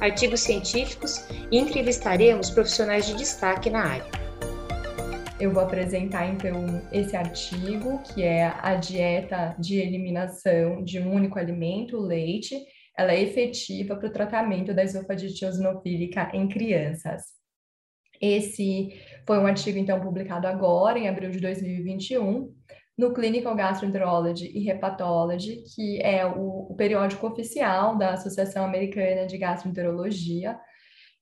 artigos científicos e entrevistaremos profissionais de destaque na área. Eu vou apresentar então esse artigo, que é a dieta de eliminação de um único alimento, leite. Ela é efetiva para o tratamento da esofagite eosinofílica em crianças. Esse foi um artigo então publicado agora, em abril de 2021, no Clinical Gastroenterology e Hepatology, que é o, o, periódico oficial da Associação Americana de Gastroenterologia,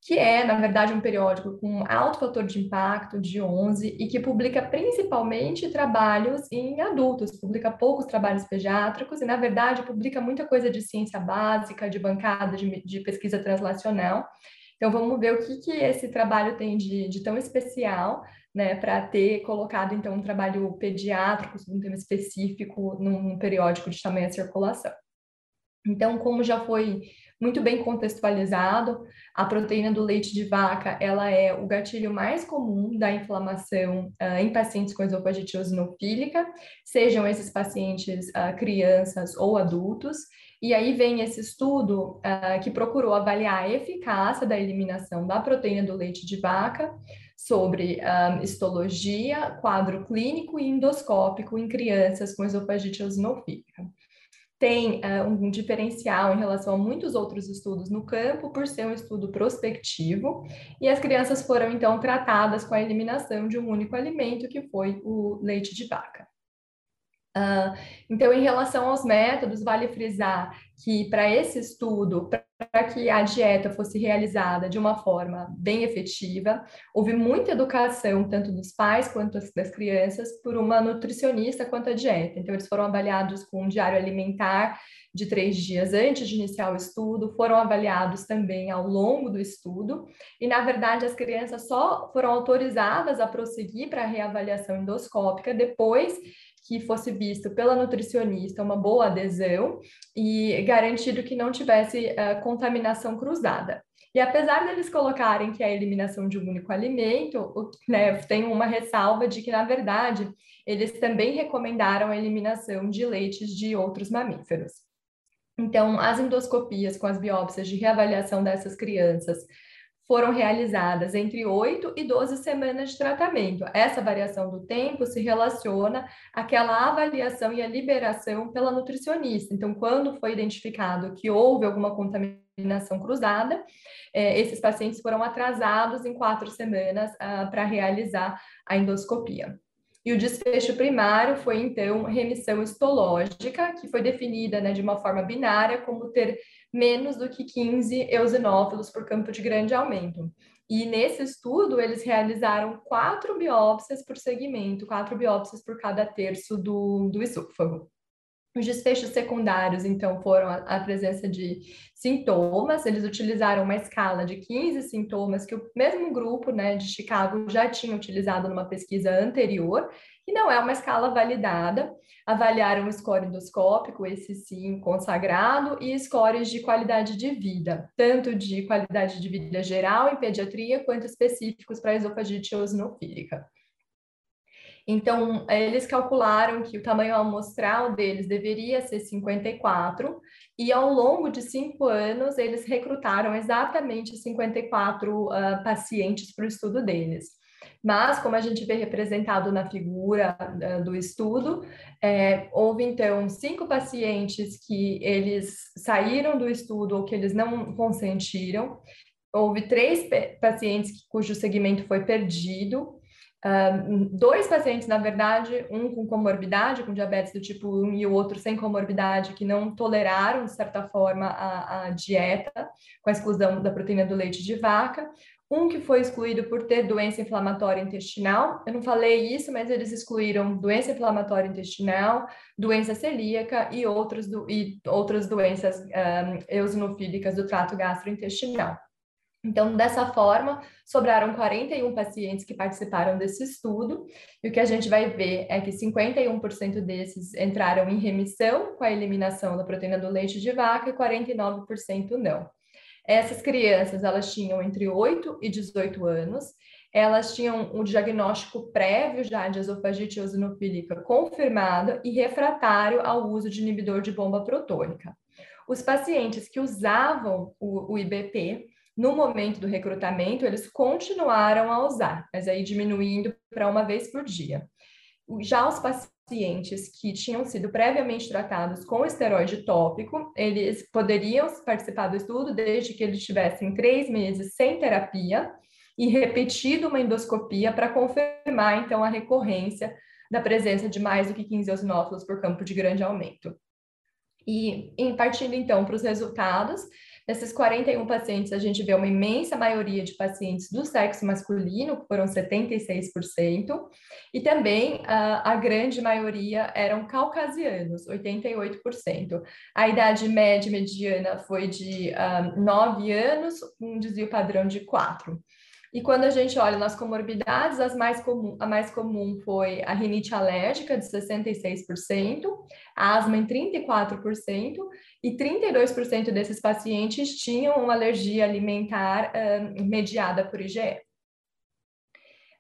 que é, na verdade, um periódico com alto fator de impacto, de 11, e que publica principalmente trabalhos em adultos, publica poucos trabalhos pediátricos, e, na verdade, publica muita coisa de ciência básica, de bancada, de, de pesquisa translacional. Então, vamos ver o que, que esse trabalho tem de, de tão especial né, para ter colocado então um trabalho pediátrico sobre um tema específico num periódico de tamanha circulação. Então, como já foi muito bem contextualizado, a proteína do leite de vaca, ela é o gatilho mais comum da inflamação uh, em pacientes com esofagite eosinofílica, sejam esses pacientes uh, crianças ou adultos, e aí vem esse estudo uh, que procurou avaliar a eficácia da eliminação da proteína do leite de vaca sobre um, histologia, quadro clínico e endoscópico em crianças com esofagite eosinofílica. Tem uh, um diferencial em relação a muitos outros estudos no campo, por ser um estudo prospectivo, e as crianças foram então tratadas com a eliminação de um único alimento, que foi o leite de vaca. Uh, então, em relação aos métodos, vale frisar que para esse estudo, para que a dieta fosse realizada de uma forma bem efetiva, houve muita educação, tanto dos pais quanto das crianças, por uma nutricionista quanto a dieta. Então, eles foram avaliados com um diário alimentar de três dias antes de iniciar o estudo, foram avaliados também ao longo do estudo, e, na verdade, as crianças só foram autorizadas a prosseguir para a reavaliação endoscópica depois que fosse visto pela nutricionista uma boa adesão e garantido que não tivesse uh, contaminação cruzada. E apesar deles colocarem que é a eliminação de um único alimento, né, tem uma ressalva de que, na verdade, eles também recomendaram a eliminação de leites de outros mamíferos. Então, as endoscopias com as biópsias de reavaliação dessas crianças foram realizadas entre 8 e 12 semanas de tratamento. Essa variação do tempo se relaciona àquela avaliação e à liberação pela nutricionista. Então, quando foi identificado que houve alguma contaminação cruzada, eh, esses pacientes foram atrasados em quatro semanas ah, para realizar a endoscopia. E o desfecho primário foi, então, remissão histológica, que foi definida né, de uma forma binária como ter menos do que 15 eosinófilos por campo de grande aumento. E nesse estudo, eles realizaram quatro biópsias por segmento, quatro biópsias por cada terço do, do esôfago. Os desfechos secundários, então, foram a, a, presença de sintomas. Eles utilizaram uma escala de 15 sintomas que o mesmo grupo né, de Chicago já tinha utilizado numa pesquisa anterior, e não é uma escala validada avaliaram o score endoscópico, esse sim consagrado, e scores de qualidade de vida, tanto de qualidade de vida geral em pediatria, quanto específicos para esofagite eosinofílica. Então, eles calcularam que o tamanho amostral deles deveria ser 54, e ao longo de cinco anos, eles recrutaram exatamente 54 uh, pacientes para o estudo deles. Mas, como a gente vê representado na figura uh, do estudo, é, houve então cinco pacientes que eles saíram do estudo ou que eles não consentiram, houve três pacientes cujo segmento foi perdido, Dois pacientes, na verdade, um com comorbidade, com diabetes do tipo 1 e o outro sem comorbidade, que não toleraram, de certa forma, a, a dieta, com a exclusão da proteína do leite de vaca um que foi excluído por ter doença inflamatória intestinal. Eu não falei isso, mas eles excluíram doença inflamatória intestinal, doença celíaca e, outros do, e outras doenças um, eosinofílicas do trato gastrointestinal. Então, dessa forma, sobraram 41 pacientes que participaram desse estudo, e o que a gente vai ver é que 51% desses entraram em remissão com a eliminação da proteína do leite de vaca e 49% não. Essas crianças, elas tinham entre 8 e 18 anos, elas tinham um diagnóstico prévio já de esofagite eosinofílica confirmado e refratário ao uso de inibidor de bomba protônica. Os pacientes que usavam o, o IBP, no momento do recrutamento, eles continuaram a usar, mas aí diminuindo para uma vez por dia. Já os pacientes que tinham sido previamente tratados com esteroide tópico, eles poderiam participar do estudo desde que eles tivessem três meses sem terapia e repetido uma endoscopia para confirmar, então, a recorrência da presença de mais do que 15 eosinófilos por campo de grande aumento. E, partindo, então, para os resultados, Nesses 41 pacientes, a gente vê uma imensa maioria de pacientes do sexo masculino, que foram 76%, e também a, a grande maioria eram caucasianos, 88%. A idade média mediana foi de um, ah, 9 anos, um desvio padrão de 4. E quando a gente olha nas comorbidades, as mais comum, a mais comum foi a rinite alérgica, de 66%, a asma em 34%, e 32% desses pacientes tinham uma alergia alimentar uh, mediada por IgE.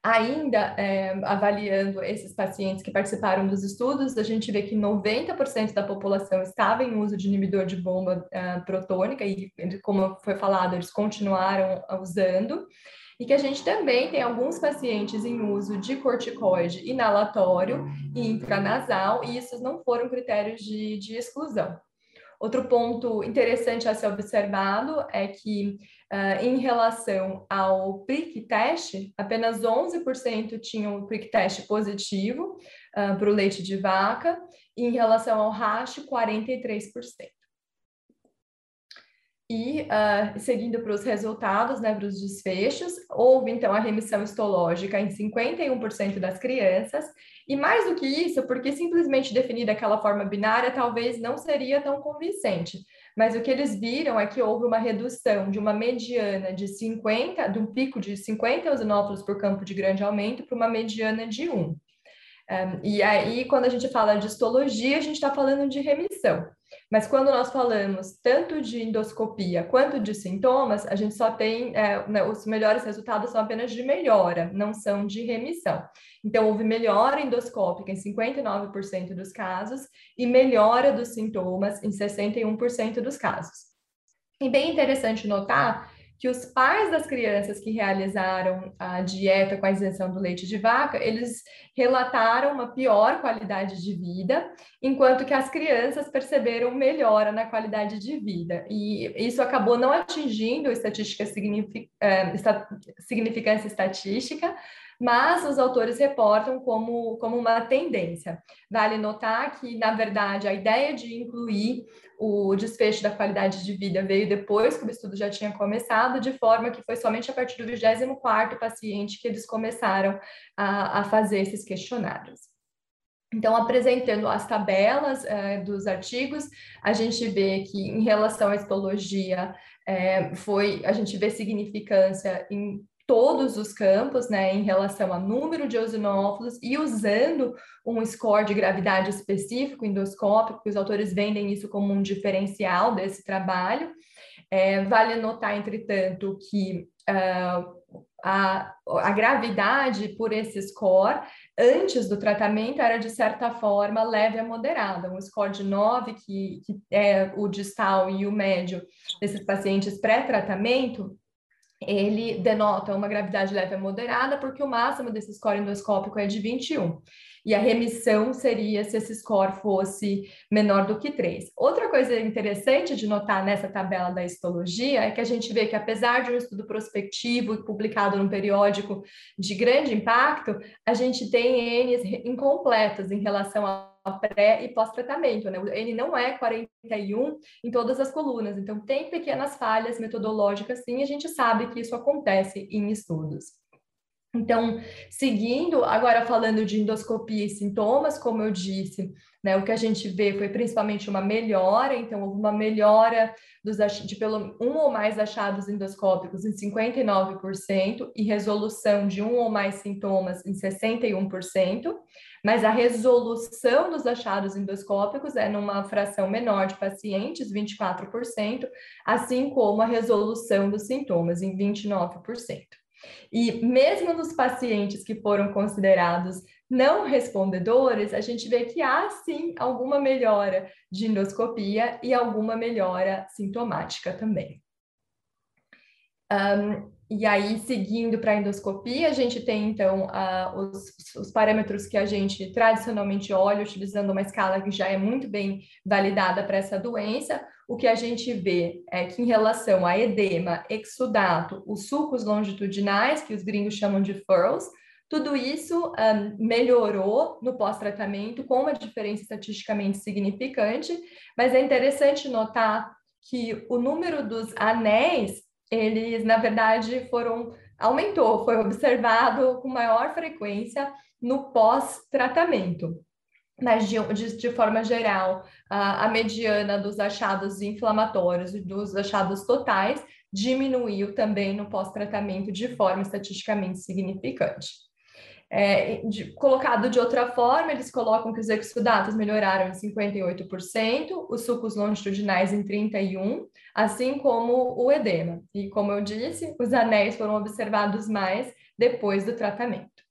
Ainda é, avaliando esses pacientes que participaram dos estudos, a gente vê que 90% da população estava em uso de inibidor de bomba uh, protônica, e, como foi falado, eles continuaram usando e que a gente também tem alguns pacientes em uso de corticoide inalatório e intranasal, e esses não foram critérios de, de exclusão. Outro ponto interessante a ser observado é que, uh, em relação ao PRIC teste, apenas 11% tinham o PRIC teste positivo uh, para o leite de vaca, e em relação ao RASH, 43%. E uh, seguindo para os resultados, né, para os desfechos, houve então a remissão histológica em 51% das crianças, e mais do que isso, porque simplesmente definir daquela forma binária talvez não seria tão convincente. Mas o que eles viram é que houve uma redução de uma mediana de 50, de um pico de 50 eosinófilos por campo de grande aumento para uma mediana de 1. Um, e aí, quando a gente fala de histologia, a gente está falando de remissão. Mas quando nós falamos tanto de endoscopia quanto de sintomas, a gente só tem, é, né, os melhores resultados são apenas de melhora, não são de remissão. Então, houve melhora endoscópica em 59% dos casos e melhora dos sintomas em 61% dos casos. E bem interessante notar que os pais das crianças que realizaram a dieta com a isenção do leite de vaca, eles relataram uma pior qualidade de vida, enquanto que as crianças perceberam melhora na qualidade de vida. E isso acabou não atingindo estatística signific, é, significância estatística, mas os autores reportam como, como uma tendência. Vale notar que, na verdade, a ideia de incluir o desfecho da qualidade de vida veio depois que o estudo já tinha começado, de forma que foi somente a partir do 24º paciente que eles começaram a, a fazer esses questionários. Então, apresentando as tabelas é, dos artigos, a gente vê que, em relação à histologia, é, foi, a gente vê significância em todos os campos, né, em relação a número de eosinófilos e usando um score de gravidade específico endoscópico, os autores vendem isso como um diferencial desse trabalho. É, vale notar, entretanto, que uh, a, a gravidade por esse score antes do tratamento era, de certa forma, leve a moderada. Um score de 9, que, que é o distal e o médio desses pacientes pré-tratamento, ele denota uma gravidade leve a moderada, porque o máximo desse score endoscópico é de 21. E a remissão seria se esse score fosse menor do que 3. Outra coisa interessante de notar nessa tabela da histologia é que a gente vê que, apesar de um estudo prospectivo publicado num periódico de grande impacto, a gente tem N's incompletas em relação a pré e pós-tratamento, né? Ele não é 41 em todas as colunas, então tem pequenas falhas metodológicas sim, a gente sabe que isso acontece em estudos. Então, seguindo, agora falando de endoscopia e sintomas, como eu disse, né, o que a gente vê foi principalmente uma melhora, então houve uma melhora dos, de pelo um ou mais achados endoscópicos em 59% e resolução de um ou mais sintomas em 61%, mas a resolução dos achados endoscópicos é numa fração menor de pacientes, 24%, assim como a resolução dos sintomas em 29%. E mesmo nos pacientes que foram considerados não respondedores, a gente vê que há sim alguma melhora de endoscopia e alguma melhora sintomática também. Um, e aí, seguindo para a endoscopia, a gente tem então uh, os, os, parâmetros que a gente tradicionalmente olha, utilizando uma escala que já é muito bem validada para essa doença. O que a gente vê é que, em relação a edema, exudato, os sulcos longitudinais, que os gringos chamam de furrows, tudo isso um, melhorou no pós-tratamento com uma diferença estatisticamente significante, mas é interessante notar que o número dos anéis eles, na verdade, foram aumentou, foi observado com maior frequência no pós-tratamento. Mas, de, de, de, forma geral, a, a mediana dos achados inflamatórios e dos achados totais diminuiu também no pós-tratamento de forma estatisticamente significante. É, de, colocado de outra forma, eles colocam que os exudatos melhoraram em 58%, os sucos longitudinais em 31%, assim como o edema. E como eu disse, os anéis foram observados mais depois do tratamento.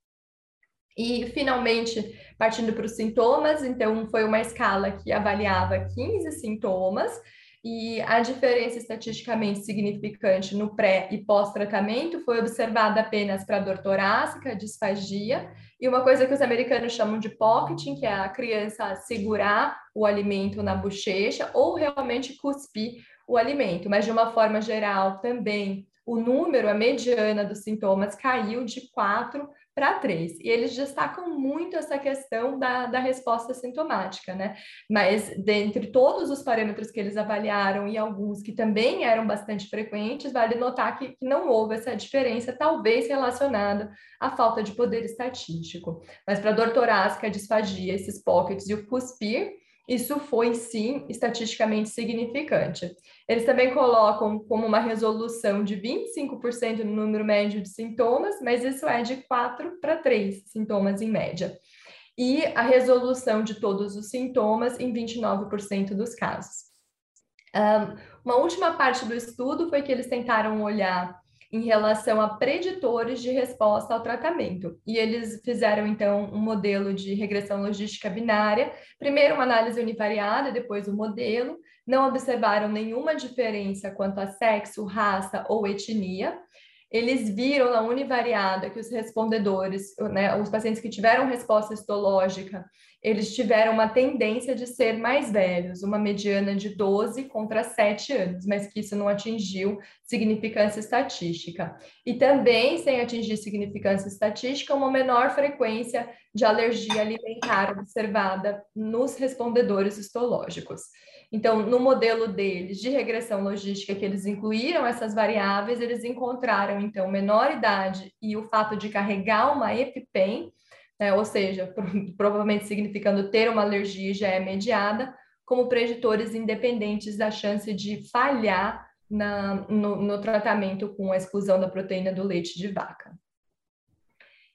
E, finalmente, partindo para os sintomas, então foi uma escala que avaliava 15 sintomas, e a diferença estatisticamente significante no pré e pós-tratamento foi observada apenas para dor torácica, disfagia, e uma coisa que os americanos chamam de pocketing, que é a criança segurar o alimento na bochecha ou realmente cuspir o alimento, mas de uma forma geral também o número, a mediana dos sintomas caiu de 4 para três. E eles destacam muito essa questão da, da resposta sintomática, né? Mas dentre todos os parâmetros que eles avaliaram e alguns que também eram bastante frequentes, vale notar que, que não houve essa diferença, talvez relacionada à falta de poder estatístico. Mas para dor torácica, disfagia, esses pockets e o cuspir, isso foi sim estatisticamente significante. Eles também colocam como uma resolução de 25% no número médio de sintomas, mas isso é de 4 para 3 sintomas em média. E a resolução de todos os sintomas em 29% dos casos. Um, uma última parte do estudo foi que eles tentaram olhar em relação a preditores de resposta ao tratamento. E eles fizeram, então, um modelo de regressão logística binária, primeiro uma análise univariada, depois o modelo, não observaram nenhuma diferença quanto a sexo, raça ou etnia, eles viram na univariada que os respondedores, né, os pacientes que tiveram resposta histológica, eles tiveram uma tendência de ser mais velhos, uma mediana de 12 contra 7 anos, mas que isso não atingiu significância estatística. E também, sem atingir significância estatística, uma menor frequência de alergia alimentar observada nos respondedores histológicos. Então, no modelo deles de regressão logística, que eles incluíram essas variáveis, eles encontraram, então, menor idade e o fato de carregar uma EpiPen, né, ou seja, provavelmente significando ter uma alergia já é mediada, como preditores independentes da chance de falhar na, no, no tratamento com a exclusão da proteína do leite de vaca.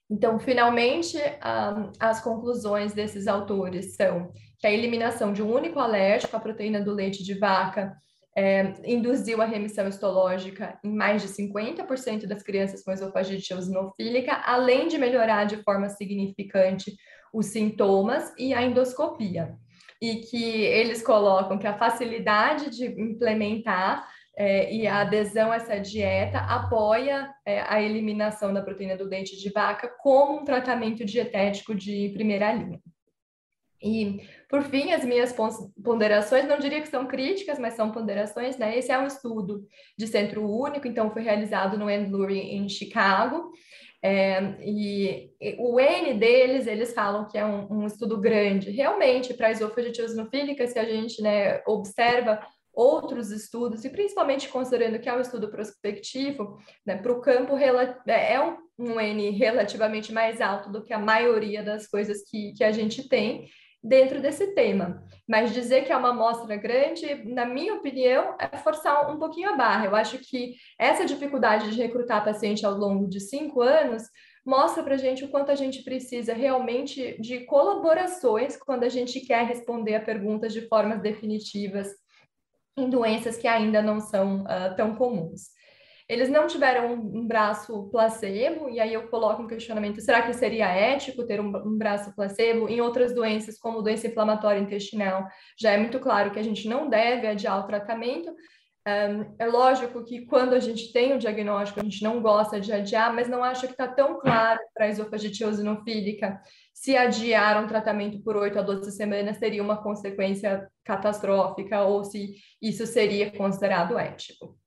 Então, finalmente, um, as conclusões desses autores são que a eliminação de um único alérgico à proteína do leite de vaca é, induziu a remissão histológica em mais de 50% das crianças com esofagite eosinofílica, além de melhorar de forma significante os sintomas e a endoscopia. E que eles colocam que a facilidade de implementar é, e a adesão a essa dieta apoia é, a eliminação da proteína do leite de vaca como um tratamento dietético de primeira linha. E, por fim, as minhas ponderações, não diria que são críticas, mas são ponderações, né? Esse é um estudo de centro único, então foi realizado no Endlury em Chicago, é, e, o N deles, eles falam que é um, um estudo grande. Realmente, para esofagite eosinofílica, se a gente né, observa outros estudos, e principalmente considerando que é um estudo prospectivo, né, para o campo é, é um, um N relativamente mais alto do que a maioria das coisas que, que a gente tem dentro desse tema. Mas dizer que é uma amostra grande, na minha opinião, é forçar um pouquinho a barra. Eu acho que essa dificuldade de recrutar paciente ao longo de cinco anos mostra para a gente o quanto a gente precisa realmente de colaborações quando a gente quer responder a perguntas de formas definitivas em doenças que ainda não são uh, tão comuns. Eles não tiveram um, braço placebo, e aí eu coloco um questionamento: será que seria ético ter um, um braço placebo? Em outras doenças, como doença inflamatória intestinal, já é muito claro que a gente não deve adiar o tratamento. Um, é lógico que quando a gente tem o um diagnóstico, a gente não gosta de adiar, mas não acho que está tão claro para a esofagite eosinofílica se adiar um tratamento por 8 a 12 semanas teria uma consequência catastrófica ou se isso seria considerado ético.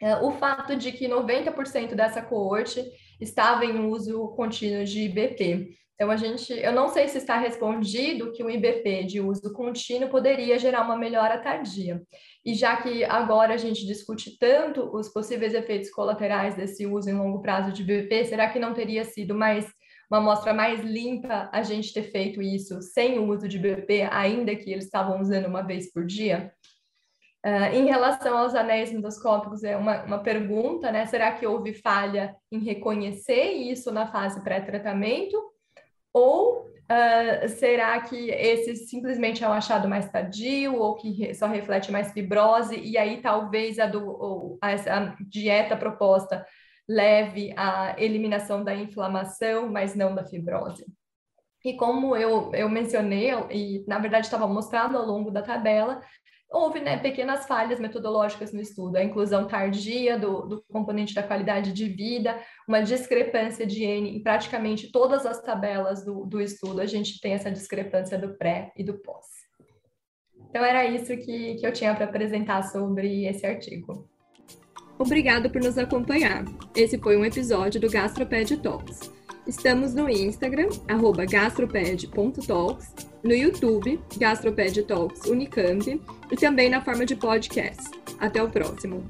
É, o fato de que 90% dessa coorte estava em uso contínuo de IBP. Então, a gente, eu não sei se está respondido que um IBP de uso contínuo poderia gerar uma melhora tardia. E já que agora a gente discute tanto os possíveis efeitos colaterais desse uso em longo prazo de IBP, será que não teria sido mais uma amostra mais limpa a gente ter feito isso sem o uso de IBP, ainda que eles estavam usando uma vez por dia? Uh, em relação aos anéis endoscópicos, é uma, uma pergunta, né? Será que houve falha em reconhecer isso na fase pré-tratamento? Ou uh, será que esse simplesmente é um achado mais tardio ou que só reflete mais fibrose e aí talvez a, do, a, a dieta proposta leve à eliminação da inflamação, mas não da fibrose? E como eu, eu mencionei, e na verdade estava mostrado ao longo da tabela, houve né, pequenas falhas metodológicas no estudo, a inclusão tardia do, do, componente da qualidade de vida, uma discrepância de N em praticamente todas as tabelas do, do estudo, a gente tem essa discrepância do pré e do pós. Então, era isso que, que eu tinha para apresentar sobre esse artigo. Obrigado por nos acompanhar. Esse foi um episódio do Gastroped Talks. Estamos no Instagram, gastroped.talks, no YouTube, Gastroped Talks Unicamp, e também na forma de podcast. Até o próximo!